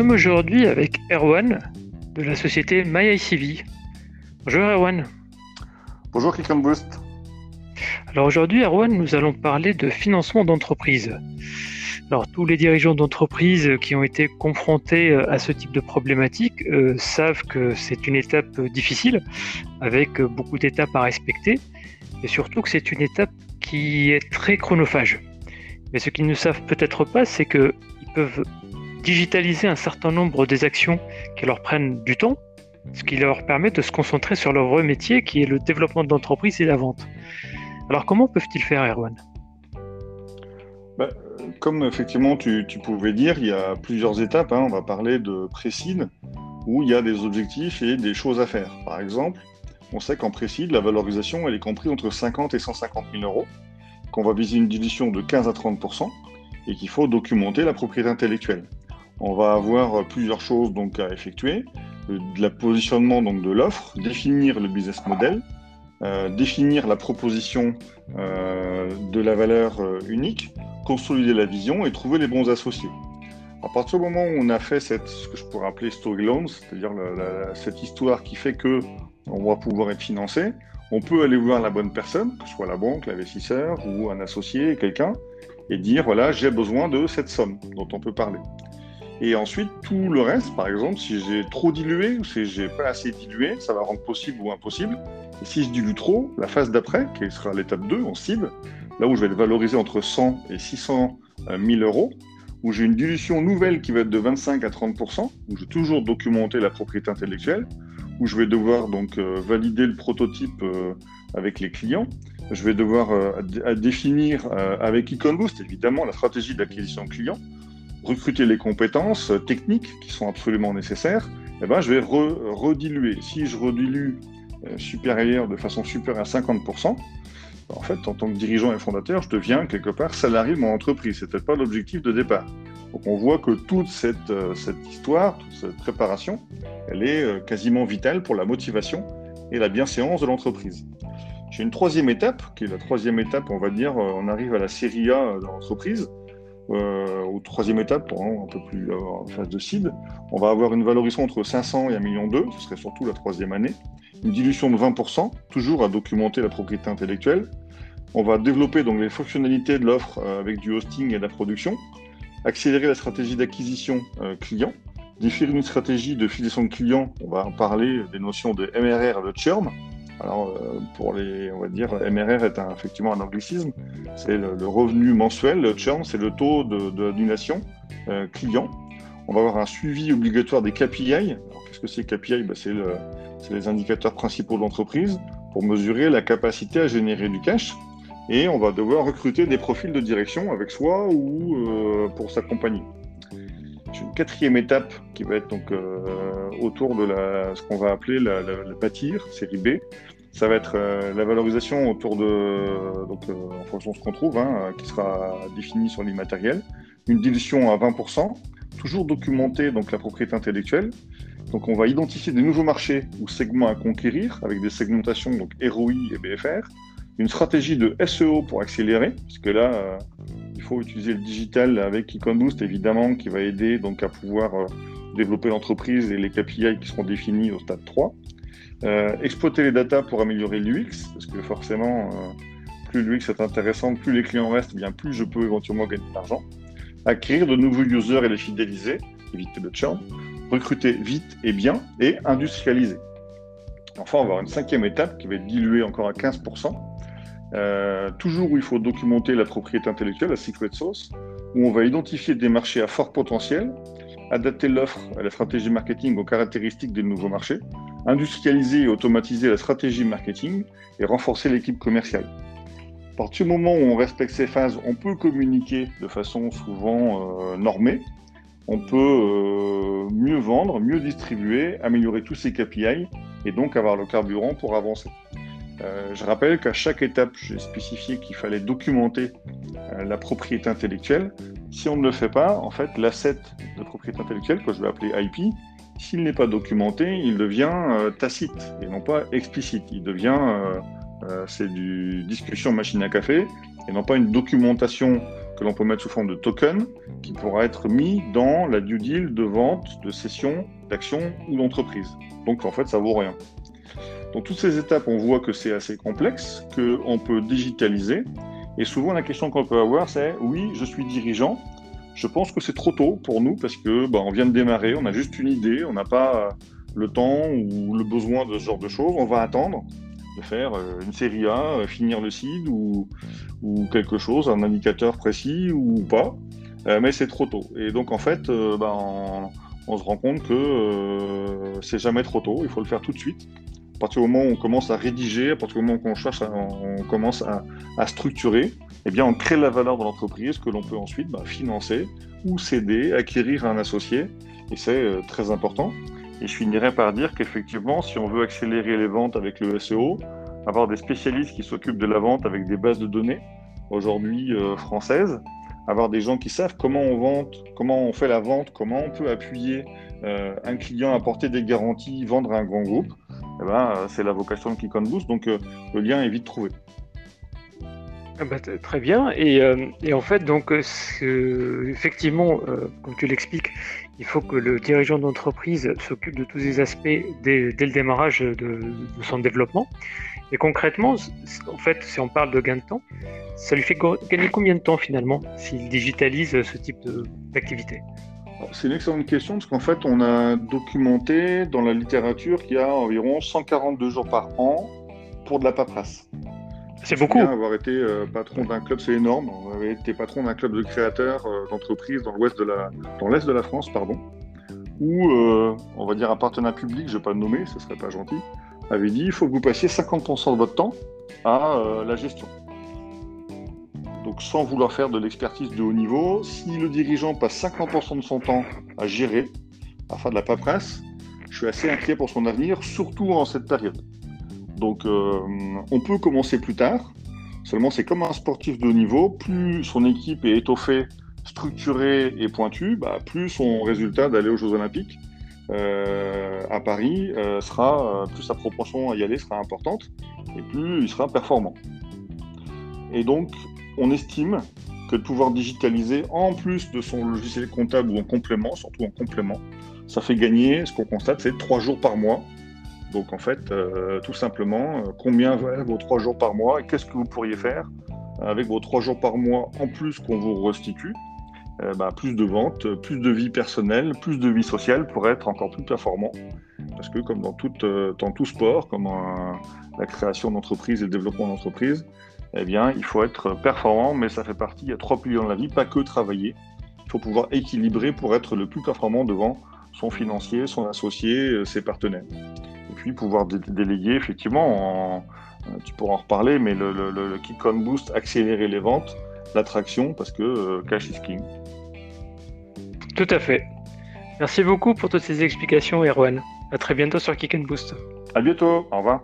sommes aujourd'hui avec Erwan de la société MyICV. Bonjour Erwan. Bonjour Boost. Alors aujourd'hui Erwan, nous allons parler de financement d'entreprise. Alors tous les dirigeants d'entreprise qui ont été confrontés à ce type de problématique euh, savent que c'est une étape difficile avec beaucoup d'étapes à respecter et surtout que c'est une étape qui est très chronophage. Mais ce qu'ils ne savent peut-être pas, c'est qu'ils peuvent digitaliser un certain nombre des actions qui leur prennent du temps, ce qui leur permet de se concentrer sur leur vrai métier qui est le développement de l'entreprise et la vente. Alors comment peuvent-ils faire, Erwan? Bah, Comme effectivement tu, pouvais dire, il y a plusieurs étapes. Hein. On va parler de précide, où il y a des objectifs et des choses à faire. Par exemple, on sait qu'en précide, la valorisation, elle est comprise entre 50 et 150 000 euros, qu'on va viser une dilution de 15 à 30% et qu'il faut documenter la propriété intellectuelle on va avoir plusieurs choses donc à effectuer. De la positionnement donc de l'offre, définir le business model, euh, définir la proposition euh, de la valeur euh, unique, consolider la vision et trouver les bons associés. À partir du moment où on a fait ce que je pourrais appeler story loans, c'est-à-dire cette histoire qui fait que on va pouvoir être financé, on peut aller voir la bonne personne, que ce soit la banque, l'investisseur ou un associé, quelqu'un, et dire voilà, j'ai besoin de cette somme dont on peut parler. Et ensuite, tout le reste, par exemple, si j'ai trop dilué ou si j'ai pas assez dilué, ça va rendre possible ou impossible. Et si je dilue trop, la phase d'après, qui sera l'étape 2 en cible, là où je vais le valoriser entre 100 et 600 000 euh, euros, où j'ai une dilution nouvelle qui va être de 25 à 30% où je vais toujours documenter la propriété intellectuelle, où je vais devoir donc euh, valider le prototype euh, avec les clients. Je vais devoir définir avec EconBoost, évidemment, la stratégie d'acquisition client recruter les compétences techniques qui sont absolument nécessaires, eh ben, je vais rediluer. Si je redilue euh, supérieur de façon supérieure à 50%, ben, en fait, en tant que dirigeant et fondateur, je deviens quelque part salarié de mon entreprise. Ce n'était pas l'objectif de départ. Donc on voit que toute cette, euh, histoire, toute cette préparation, elle est euh, quasiment vitale pour la motivation et la bienséance de l'entreprise. J'ai une troisième étape, qui est la troisième étape, on va dire, on arrive à la série A de l'entreprise euh, troisième étape, un peu plus euh, en phase de seed, on va avoir une valorisation entre 500 et 1,2 million, ce serait surtout la troisième année, une dilution de 20%, toujours à documenter la propriété intellectuelle. On va développer donc les fonctionnalités de l'offre euh, avec du hosting et de la production, accélérer la stratégie d'acquisition euh, client, définir une stratégie de fidélisation de clients, on va en parler des notions de MRR et de churn, alors, euh, pour les, on va dire, MRR est effectivement un anglicisme. C'est le, revenu mensuel. Le churn, c'est le taux d'annulation de, euh, client. On va avoir un suivi obligatoire des KPI. Qu'est-ce que c'est KPI ben, C'est le, les indicateurs principaux de l'entreprise pour mesurer la capacité à générer du cash. Et on va devoir recruter des profils de direction avec soi ou euh, pour s'accompagner. Une quatrième étape qui va être donc autour de ce qu'on va appeler la, la, bâtir, série B, ça va être euh, la valorisation autour de, donc, euh, en fonction de ce qu'on trouve, hein, qui sera définie sur l'immatériel, une dilution à 20%, toujours documenter donc, la propriété intellectuelle. Donc on va identifier des nouveaux marchés ou segments à conquérir avec des segmentations donc ROI et BFR, une stratégie de SEO pour accélérer, puisque là, euh, il faut utiliser le digital avec EconBoost évidemment, qui va aider donc à pouvoir développer l'entreprise et les KPI qui seront définis au stade 3. Euh, exploiter les datas pour améliorer l'UX, parce que forcément, euh, plus l'UX est intéressant, plus les clients restent, bien plus je peux éventuellement gagner de l'argent. Acquérir de nouveaux users et les fidéliser, éviter le churn. Recruter vite et bien et industrialiser. Enfin, on va avoir une cinquième étape qui va être diluée encore à 15%. Euh, toujours où il faut documenter la propriété intellectuelle, la secret sauce, où on va identifier des marchés à fort potentiel, adapter l'offre à la stratégie marketing aux caractéristiques des nouveaux marchés, industrialiser et automatiser la stratégie marketing et renforcer l'équipe commerciale. À partir du moment où on respecte ces phases, on peut communiquer de façon souvent euh, normée, on peut euh, mieux vendre, mieux distribuer, améliorer tous ces KPI et donc avoir le carburant pour avancer. Euh, je rappelle qu'à chaque étape, j'ai spécifié qu'il fallait documenter la propriété intellectuelle. Si on ne le fait pas, en fait, l'asset de propriété intellectuelle, que je vais appeler IP, s'il n'est pas documenté, il devient euh, tacite et non pas explicite. Il devient, euh, euh, c'est du discussion machine à café et non pas une documentation que l'on peut mettre sous forme de token qui pourra être mis dans la due deal de vente, de cession, d'action ou d'entreprise. Donc en fait, ça vaut rien. Dans toutes ces étapes, on voit que c'est assez complexe, qu'on peut digitaliser. Et souvent, la question qu'on peut avoir, c'est oui, je suis dirigeant. Je pense que c'est trop tôt pour nous parce que bah, on vient de démarrer, on a juste une idée, on n'a pas le temps ou le besoin de ce genre de choses. On va attendre de faire euh, une série A, euh, finir le seed ou, ou quelque chose, un indicateur précis ou pas. Euh, mais c'est trop tôt. Et donc en fait, bah, on, se rend compte que c'est jamais trop tôt. Il faut le faire tout de suite. À partir du moment où on commence à rédiger, à partir du moment où on commence à, structurer, eh on crée la valeur de l'entreprise que l'on peut ensuite bah, financer ou céder, acquérir un associé. Et c'est très important. Et je finirai par dire qu'effectivement, si on veut accélérer les ventes avec le SEO, avoir des spécialistes qui s'occupent de la vente avec des bases de données, aujourd'hui euh, françaises, avoir des gens qui savent comment on vente, comment on fait la vente, comment on peut appuyer euh, un client, apporter des garanties, vendre à un grand groupe, eh ben, euh, c'est la vocation de Click on Boost, donc le lien est vite trouvé. Ah bah, très bien. Et, en fait, donc, effectivement, comme tu l'expliques, il faut que le dirigeant d'entreprise s'occupe de tous ces aspects dès, le démarrage de, son développement. Et concrètement, en fait, si on parle de gain de temps, ça lui fait gagner combien de temps finalement s'il digitalise ce type d'activité? C'est une excellente question parce qu'en fait, on a documenté dans la littérature qu'il y a environ 142 jours par an pour de la paperasse. C'est beaucoup. Avoir été euh, patron d'un club, c'est énorme. On avait été patron d'un club de créateurs euh, d'entreprises dans l'ouest de la, dans l'est de la France, pardon, où euh, on va dire un partenaire public, je ne vais pas le nommer, ce serait pas gentil, avait dit il faut que vous passiez 50% de votre temps à la gestion. Sans vouloir faire de l'expertise de haut niveau, si le dirigeant passe 50% de son temps à gérer, à faire de la paperasse, je suis assez inquiet pour son avenir, surtout en cette période. Donc euh, on peut commencer plus tard. Seulement, c'est comme un sportif de haut niveau. Plus son équipe est étoffée, structurée et pointue, bah, plus son résultat d'aller aux Jeux Olympiques euh, à Paris euh, sera, plus sa proportion à y aller sera importante et plus il sera performant. Et donc, on estime que de pouvoir digitaliser en plus de son logiciel comptable ou en complément, surtout en complément, ça fait gagner, ce qu'on constate, c'est trois jours par mois donc en fait, euh, tout simplement, euh, combien valent vos trois jours par mois et qu'est-ce que vous pourriez faire avec vos trois jours par mois en plus qu'on vous restitue? Euh, bah, Plus de ventes, plus de vie personnelle, plus de vie sociale pour être encore plus performant. Parce que comme dans, tout sport, comme la création d'entreprise et le développement d'entreprise, eh bien, il faut être performant, mais ça fait partie, il y a trois piliers dans la vie, pas que travailler. Il faut pouvoir équilibrer pour être le plus performant devant son financier, son associé, ses partenaires puis pouvoir déléguer, effectivement, euh, tu pourras en reparler, mais le, le, kick on boost, accélérer les ventes, l'attraction, parce que euh, cash is king. Tout à fait. Merci beaucoup pour toutes ces explications, Erwan. À très bientôt sur Kick and Boost. À bientôt. Au revoir.